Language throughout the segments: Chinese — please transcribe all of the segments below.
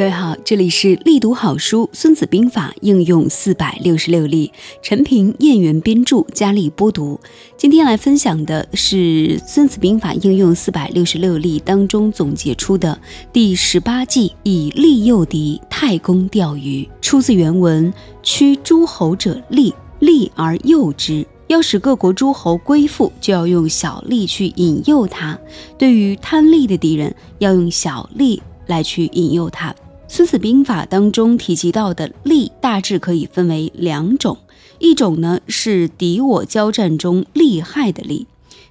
各位好，这里是力读好书《孙子兵法》应用四百六十六例，陈平、燕元编著，佳丽播读。今天来分享的是《孙子兵法》应用四百六十六例当中总结出的第十八计，以利诱敌，太公钓鱼。出自原文：驱诸侯者利，利而诱之。要使各国诸侯归附，就要用小利去引诱他；对于贪利的敌人，要用小利来去引诱他。《孙子兵法》当中提及到的利，大致可以分为两种，一种呢是敌我交战中利害的利，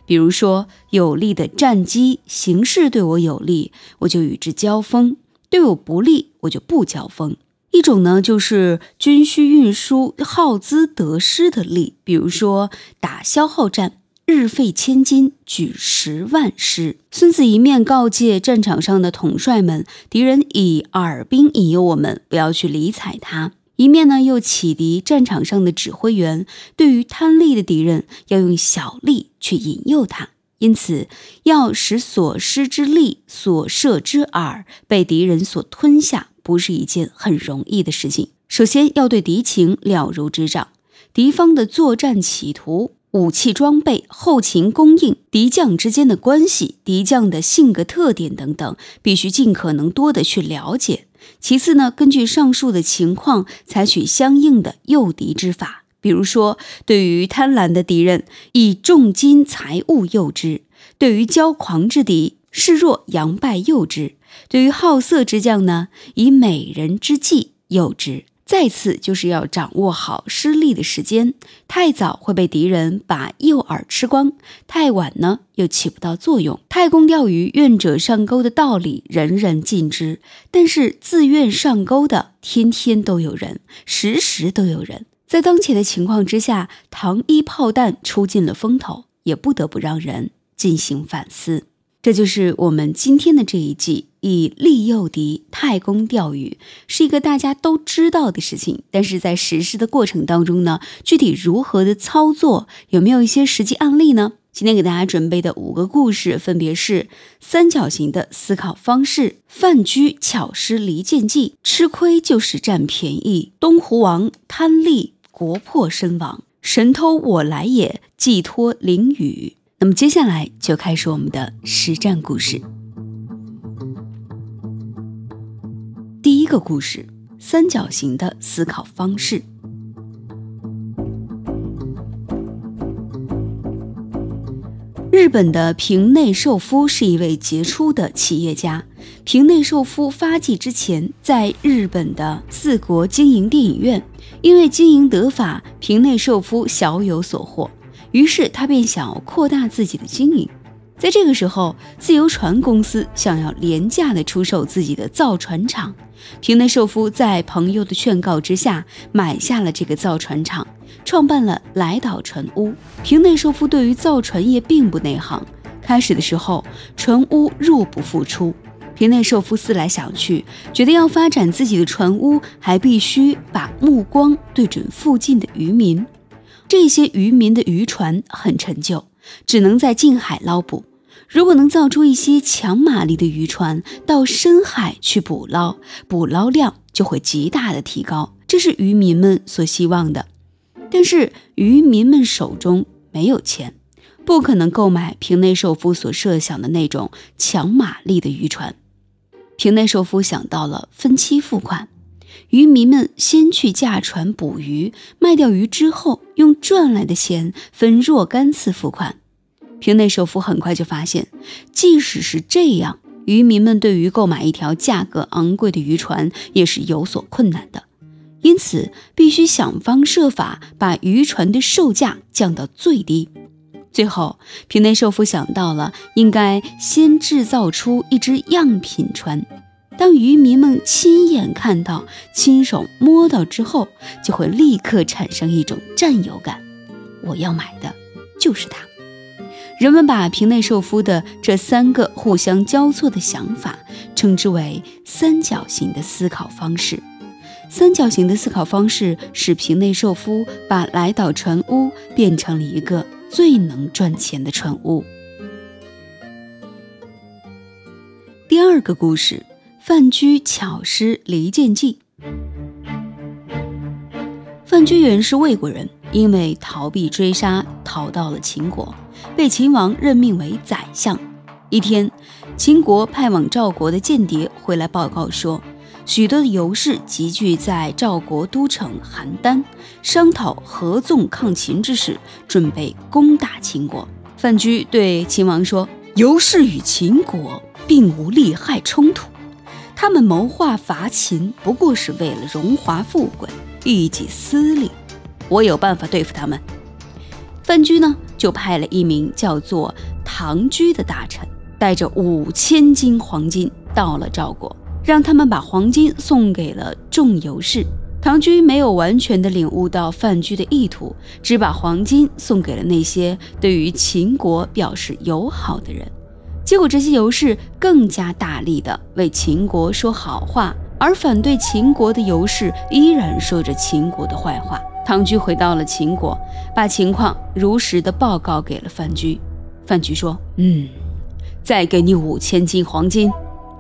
比如说有利的战机形势对我有利，我就与之交锋；对我不利，我就不交锋。一种呢就是军需运输耗资得失的利，比如说打消耗战。日费千金，举十万师。孙子一面告诫战场上的统帅们，敌人以耳兵引诱我们，不要去理睬他；一面呢，又启迪战场上的指挥员，对于贪利的敌人，要用小利去引诱他。因此，要使所施之利、所射之饵被敌人所吞下，不是一件很容易的事情。首先要对敌情了如指掌，敌方的作战企图。武器装备、后勤供应、敌将之间的关系、敌将的性格特点等等，必须尽可能多的去了解。其次呢，根据上述的情况，采取相应的诱敌之法。比如说，对于贪婪的敌人，以重金财物诱之；对于骄狂之敌，示弱佯败诱之；对于好色之将呢，以美人之计诱之。再次就是要掌握好施力的时间，太早会被敌人把诱饵吃光，太晚呢又起不到作用。太公钓鱼，愿者上钩的道理人人尽知，但是自愿上钩的天天都有人，时时都有人。在当前的情况之下，糖衣炮弹出尽了风头，也不得不让人进行反思。这就是我们今天的这一季，以利诱敌，太公钓鱼，是一个大家都知道的事情。但是在实施的过程当中呢，具体如何的操作，有没有一些实际案例呢？今天给大家准备的五个故事，分别是三角形的思考方式、范雎巧施离间计，吃亏就是占便宜；东湖王贪利，国破身亡；神偷我来也，寄托淋雨。那么接下来就开始我们的实战故事。第一个故事：三角形的思考方式。日本的平内寿夫是一位杰出的企业家。平内寿夫发迹之前，在日本的四国经营电影院，因为经营得法，平内寿夫小有所获。于是他便想要扩大自己的经营，在这个时候，自由船公司想要廉价的出售自己的造船厂。平内寿夫在朋友的劝告之下，买下了这个造船厂，创办了来岛船屋。平内寿夫对于造船业并不内行，开始的时候，船屋入不敷出。平内寿夫思来想去，觉得要发展自己的船屋，还必须把目光对准附近的渔民。这些渔民的渔船很陈旧，只能在近海捞捕。如果能造出一些强马力的渔船，到深海去捕捞，捕捞量就会极大的提高。这是渔民们所希望的。但是渔民们手中没有钱，不可能购买平内寿夫所设想的那种强马力的渔船。平内寿夫想到了分期付款。渔民们先去驾船捕鱼，卖掉鱼之后，用赚来的钱分若干次付款。平内寿夫很快就发现，即使是这样，渔民们对于购买一条价格昂贵的渔船也是有所困难的。因此，必须想方设法把渔船的售价降到最低。最后，平内寿夫想到了，应该先制造出一只样品船。当渔民们亲眼看到、亲手摸到之后，就会立刻产生一种占有感。我要买的就是它。人们把平内寿夫的这三个互相交错的想法称之为三角形的思考方式。三角形的思考方式使平内寿夫把来岛船屋变成了一个最能赚钱的船屋。第二个故事。范雎巧施离间计。范雎原是魏国人，因为逃避追杀，逃到了秦国，被秦王任命为宰相。一天，秦国派往赵国的间谍回来报告说，许多的游士集聚在赵国都城邯郸，商讨合纵抗秦之事，准备攻打秦国。范雎对秦王说：“游士与秦国并无利害冲突，他们谋划伐秦，不过是为了荣华富贵、一己私利。我有办法对付他们。”范雎呢，就派了一名叫做唐雎的大臣。带着五千斤黄金到了赵国，让他们把黄金送给了众游士。唐雎没有完全的领悟到范雎的意图，只把黄金送给了那些对于秦国表示友好的人。结果这些游士更加大力的为秦国说好话，而反对秦国的游士依然说着秦国的坏话。唐雎回到了秦国，把情况如实的报告给了范雎。范雎说：“嗯。”再给你五千斤黄金，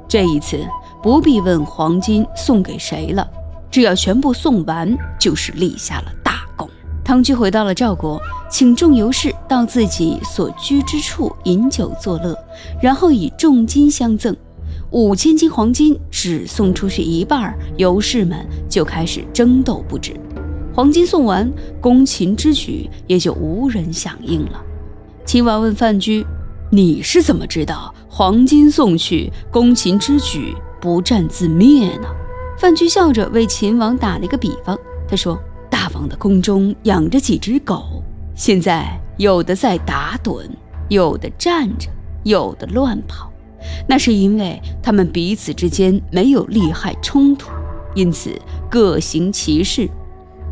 这一次不必问黄金送给谁了，只要全部送完，就是立下了。唐雎回到了赵国，请众游士到自己所居之处饮酒作乐，然后以重金相赠。五千斤黄金只送出去一半，游士们就开始争斗不止。黄金送完，攻秦之举也就无人响应了。秦王问范雎。你是怎么知道黄金送去，攻秦之举不战自灭呢？范雎笑着为秦王打了一个比方，他说：“的宫中养着几只狗，现在有的在打盹，有的站着，有的乱跑，那是因为他们彼此之间没有利害冲突，因此各行其事。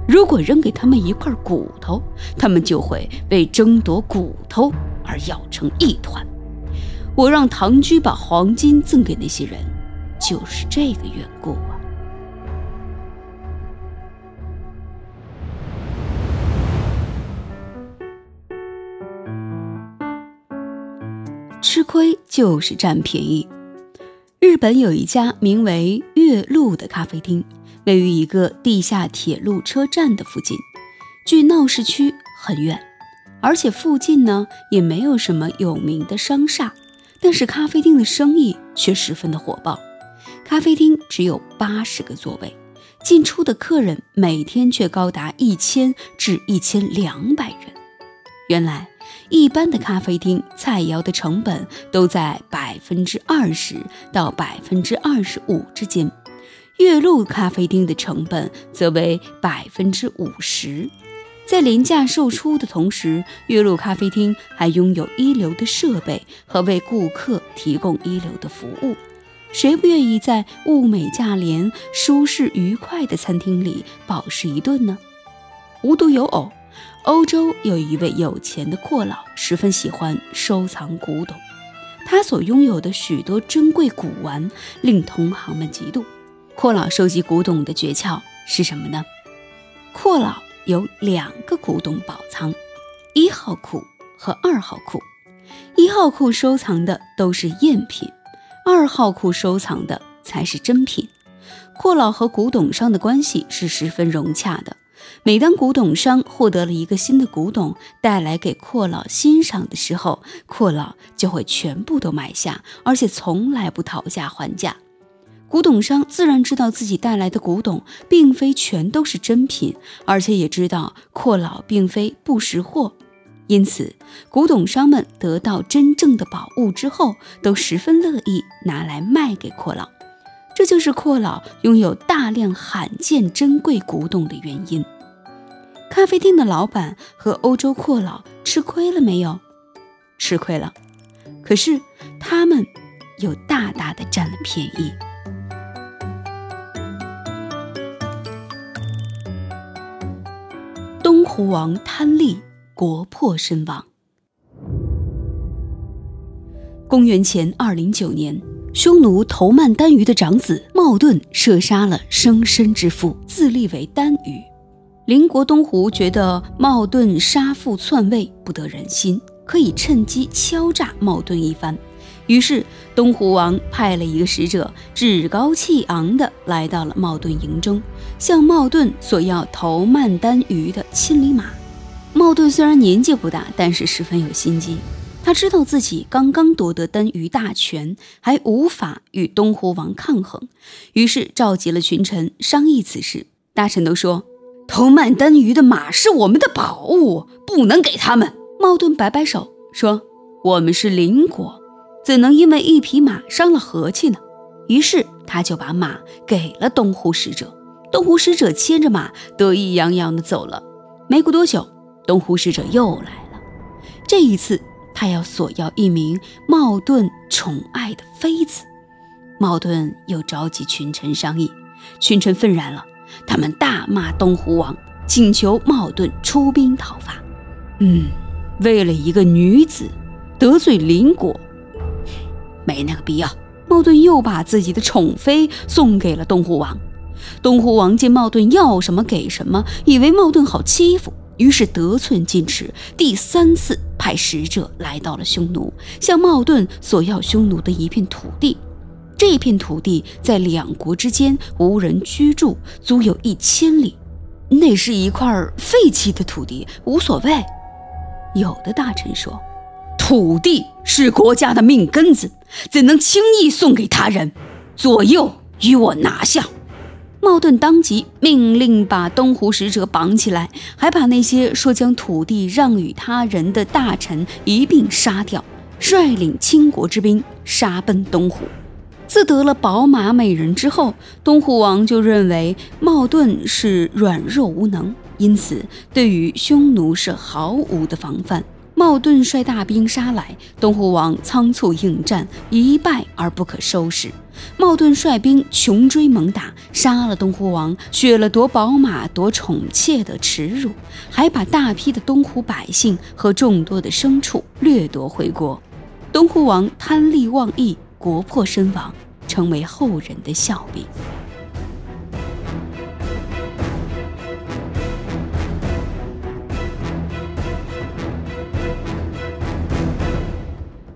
如果扔给他们一块骨头，他们就会为争夺骨头。”而咬成一团。我让唐雎把黄金赠给那些人，就是这个缘故啊。吃亏就是占便宜。日本有一家名为月路的咖啡厅，位于一个地下铁路车站的附近，距闹市区很远。而且附近呢也没有什么有名的商厦，但是咖啡厅的生意却十分的火爆。咖啡厅只有八十个座位，进出的客人每天却高达一千至一千两百人。原来，一般的咖啡厅菜肴的成本都在百分之二十到百分之二十五之间，月露咖啡厅的成本则为百分之五十。在廉价售出的同时，月露咖啡厅还拥有一流的设备和为顾客提供一流的服务。谁不愿意在物美价廉、舒适愉快的餐厅里饱食一顿呢？无独有偶，欧洲有一位有钱的阔老，十分喜欢收藏古董。他所拥有的许多珍贵古玩令同行们嫉妒。阔老收集古董的诀窍是什么呢？阔老。有两个古董宝藏，一号库和二号库。一号库收藏的都是赝品，二号库收藏的才是真品。阔老和古董商的关系是十分融洽的。每当古董商获得了一个新的古董带来给阔老欣赏的时候，阔老就会全部都买下，而且从来不讨价还价。古董商自然知道自己带来的古董并非全都是真品，而且也知道阔老并非不识货，因此古董商们得到真正的宝物之后，都十分乐意拿来卖给阔老。这就是阔老拥有大量罕见珍贵古董的原因。咖啡店的老板和欧洲阔佬吃亏了没有？吃亏了，可是他们又大大的占了便宜。胡王贪利，国破身亡。公元前二零九年，匈奴头曼单于的长子冒顿射杀了生身之父，自立为单于。邻国东胡觉得冒顿杀父篡位不得人心，可以趁机敲诈茂顿一番。于是，东湖王派了一个使者，趾高气昂地来到了茂顿营中，向茂顿索要头曼丹鱼的千里马。茂顿虽然年纪不大，但是十分有心机。他知道自己刚刚夺得丹鱼大权，还无法与东湖王抗衡，于是召集了群臣商议此事。大臣都说：“头曼丹鱼的马是我们的宝物，不能给他们。”茂顿摆摆手说：“我们是邻国。”怎能因为一匹马伤了和气呢？于是他就把马给了东湖使者。东湖使者牵着马，得意洋洋地走了。没过多久，东湖使者又来了。这一次，他要索要一名茂顿宠爱的妃子。茂顿又召集群臣商议，群臣愤然了，他们大骂东湖王，请求茂顿出兵讨伐。嗯，为了一个女子，得罪邻国。没那个必要。茂顿又把自己的宠妃送给了东湖王。东湖王见茂顿要什么给什么，以为茂顿好欺负，于是得寸进尺，第三次派使者来到了匈奴，向茂顿索要匈奴的一片土地。这片土地在两国之间无人居住，足有一千里。那是一块废弃的土地，无所谓。有的大臣说。土地是国家的命根子，怎能轻易送给他人？左右与我拿下！茂顿当即命令把东湖使者绑起来，还把那些说将土地让与他人的大臣一并杀掉，率领倾国之兵杀奔东湖。自得了宝马美人之后，东湖王就认为茂顿是软弱无能，因此对于匈奴是毫无的防范。茂顿率大兵杀来，东湖王仓促应战，一败而不可收拾。茂顿率兵穷追猛打，杀了东湖王，削了夺宝马、夺宠妾的耻辱，还把大批的东湖百姓和众多的牲畜掠夺回国。东湖王贪利忘义，国破身亡，成为后人的笑柄。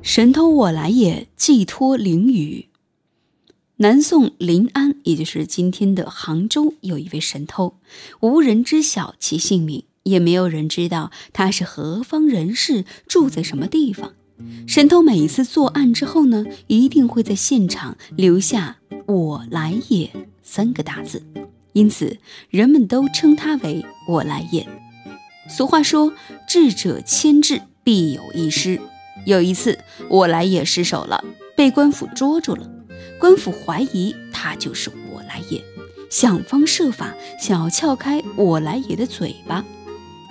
神偷我来也，寄托灵雨。南宋临安，也就是今天的杭州，有一位神偷，无人知晓其姓名，也没有人知道他是何方人士，住在什么地方。神偷每一次作案之后呢，一定会在现场留下“我来也”三个大字，因此人们都称他为“我来也”。俗话说：“智者千智，必有一失。”有一次，我来也失手了，被官府捉住了。官府怀疑他就是我来也，想方设法想要撬开我来也的嘴巴，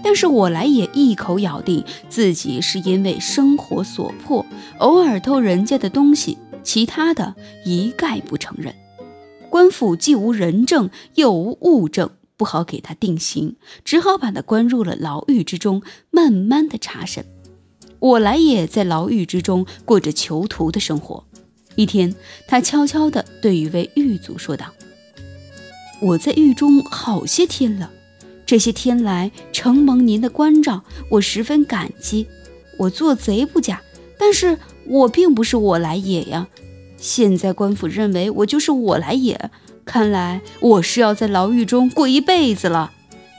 但是我来也一口咬定自己是因为生活所迫，偶尔偷人家的东西，其他的一概不承认。官府既无人证，又无物证，不好给他定刑，只好把他关入了牢狱之中，慢慢的查审。我来也在牢狱之中过着囚徒的生活。一天，他悄悄地对一位狱卒说道：“我在狱中好些天了，这些天来承蒙您的关照，我十分感激。我做贼不假，但是我并不是我来也呀。现在官府认为我就是我来也，看来我是要在牢狱中过一辈子了。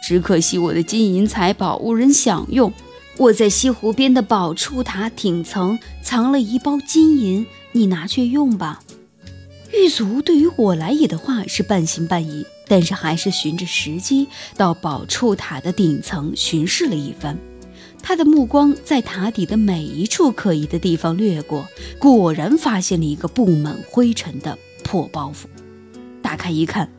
只可惜我的金银财宝无人享用。”我在西湖边的宝柱塔顶层藏了一包金银，你拿去用吧。狱卒对于我来也的话是半信半疑，但是还是循着时机到宝柱塔的顶层巡视了一番。他的目光在塔底的每一处可疑的地方掠过，果然发现了一个布满灰尘的破包袱。打开一看，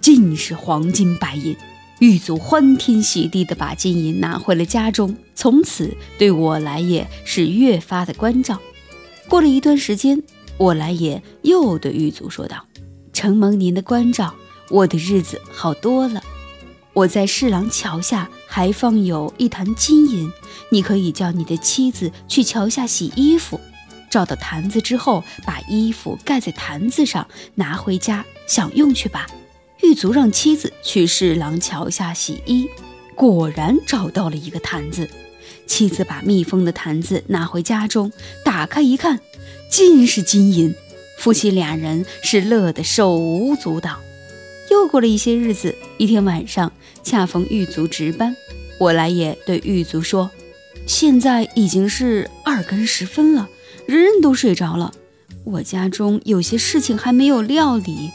尽是黄金白银。狱卒欢天喜地地把金银拿回了家中，从此对我来也是越发的关照。过了一段时间，我来也又对狱卒说道：“承蒙您的关照，我的日子好多了。我在侍郎桥下还放有一坛金银，你可以叫你的妻子去桥下洗衣服，找到坛子之后，把衣服盖在坛子上，拿回家享用去吧。”狱卒让妻子去侍郎桥下洗衣，果然找到了一个坛子。妻子把密封的坛子拿回家中，打开一看，尽是金银。夫妻俩人是乐得手舞足蹈。又过了一些日子，一天晚上，恰逢狱卒值班，我来也对狱卒说：“现在已经是二更时分了，人人都睡着了，我家中有些事情还没有料理，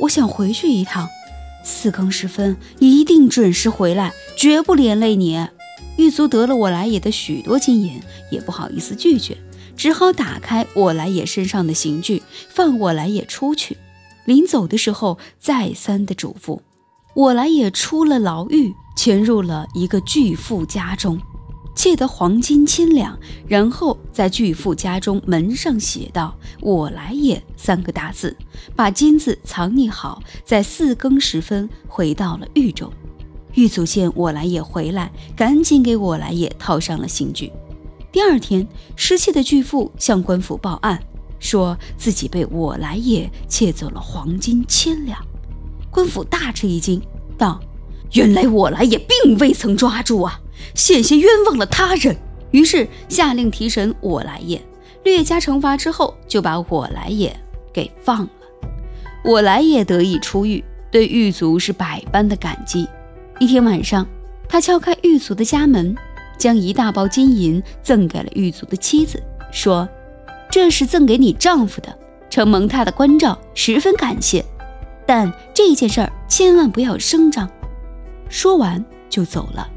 我想回去一趟。四更时分一定准时回来，绝不连累你。”狱卒得了我来也的许多金银，也不好意思拒绝，只好打开我来也身上的刑具，放我来也出去。临走的时候，再三的嘱咐，我来也出了牢狱，潜入了一个巨富家中，借得黄金千两，然后在巨富家中门上写道“我来也”三个大字，把金子藏匿好，在四更时分回到了狱中。狱卒见我来也回来，赶紧给我来也套上了刑具。第二天，失窃的巨富向官府报案。说自己被我来也窃走了黄金千两，官府大吃一惊，道：“原来我来也并未曾抓住啊，险些冤枉了他人。”于是下令提审我来也，略加惩罚之后，就把我来也给放了。我来也得以出狱，对狱卒是百般的感激。一天晚上，他敲开狱卒的家门，将一大包金银赠给了狱卒的妻子，说。这是赠给你丈夫的，承蒙他的关照，十分感谢。但这件事儿千万不要声张。说完就走了。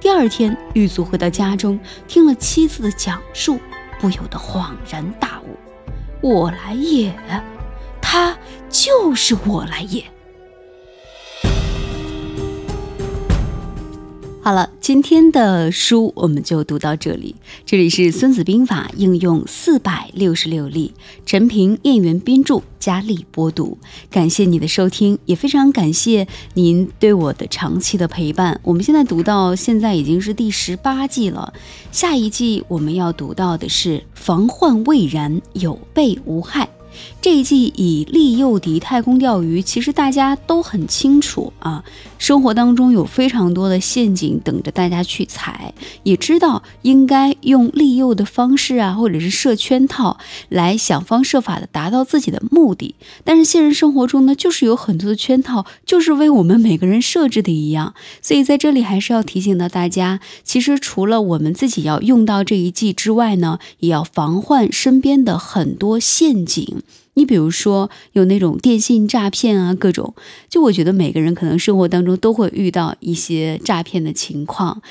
第二天，狱卒回到家中，听了妻子的讲述，不由得恍然大悟：我来也，他就是我来也。好了，今天的书我们就读到这里。这里是《孙子兵法》应用四百六十六例，陈平、燕元编著，佳丽播读。感谢你的收听，也非常感谢您对我的长期的陪伴。我们现在读到现在已经是第十八季了，下一季我们要读到的是“防患未然，有备无害”。这一季以利诱敌太空钓鱼，其实大家都很清楚啊。生活当中有非常多的陷阱等着大家去踩，也知道应该用利诱的方式啊，或者是设圈套来想方设法的达到自己的目的。但是现实生活中呢，就是有很多的圈套，就是为我们每个人设置的一样。所以在这里还是要提醒到大家，其实除了我们自己要用到这一计之外呢，也要防患身边的很多陷阱。你比如说有那种电信诈骗啊，各种，就我觉得每个人可能生活当中都会遇到一些诈骗的情况，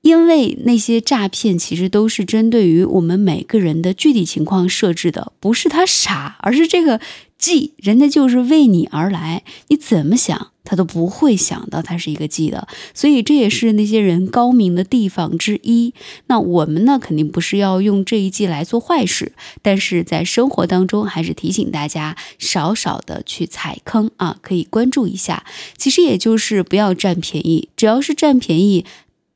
因为那些诈骗其实都是针对于我们每个人的具体情况设置的，不是他傻，而是这个。计人家就是为你而来，你怎么想他都不会想到他是一个计的，所以这也是那些人高明的地方之一。那我们呢，肯定不是要用这一计来做坏事，但是在生活当中还是提醒大家少少的去踩坑啊，可以关注一下。其实也就是不要占便宜，只要是占便宜。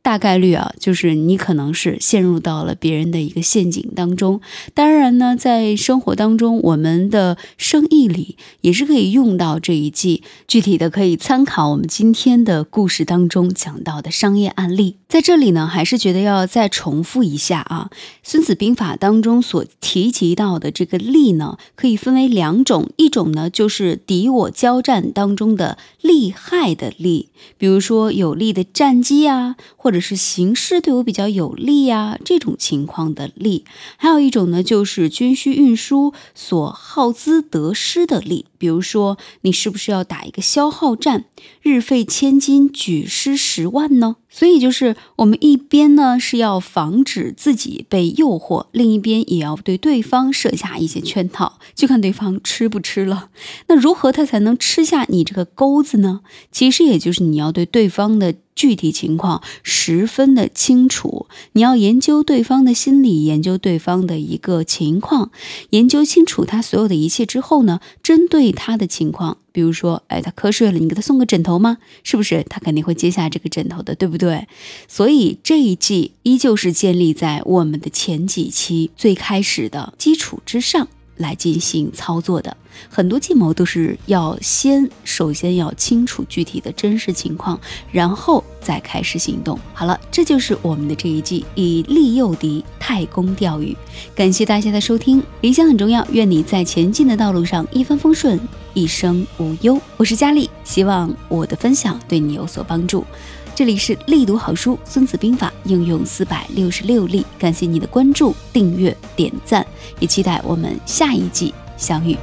大概率啊，就是你可能是陷入到了别人的一个陷阱当中。当然呢，在生活当中，我们的生意里也是可以用到这一计。具体的可以参考我们今天的故事当中讲到的商业案例。在这里呢，还是觉得要再重复一下啊，《孙子兵法》当中所提及到的这个利呢，可以分为两种，一种呢就是敌我交战当中的利害的利，比如说有利的战机啊，或者。者是形势对我比较有利呀，这种情况的利；还有一种呢，就是军需运输所耗资得失的利。比如说，你是不是要打一个消耗战，日费千金，举师十万呢？所以就是我们一边呢是要防止自己被诱惑，另一边也要对对方设下一些圈套，就看对方吃不吃了。那如何他才能吃下你这个钩子呢？其实也就是你要对对方的。具体情况十分的清楚，你要研究对方的心理，研究对方的一个情况，研究清楚他所有的一切之后呢，针对他的情况，比如说，哎，他瞌睡了，你给他送个枕头吗？是不是？他肯定会接下这个枕头的，对不对？所以这一季依旧是建立在我们的前几期最开始的基础之上。来进行操作的。很多计谋都是要先首先要清楚具体的真实情况，然后再开始行动。好了，这就是我们的这一季以利诱敌太公钓鱼。感谢大家的收听，理想很重要，愿你在前进的道路上一帆风顺，一生无忧。我是佳丽，希望我的分享对你有所帮助。这里是力读好书《孙子兵法》应用四百六十六例，感谢你的关注、订阅、点赞，也期待我们下一季相遇。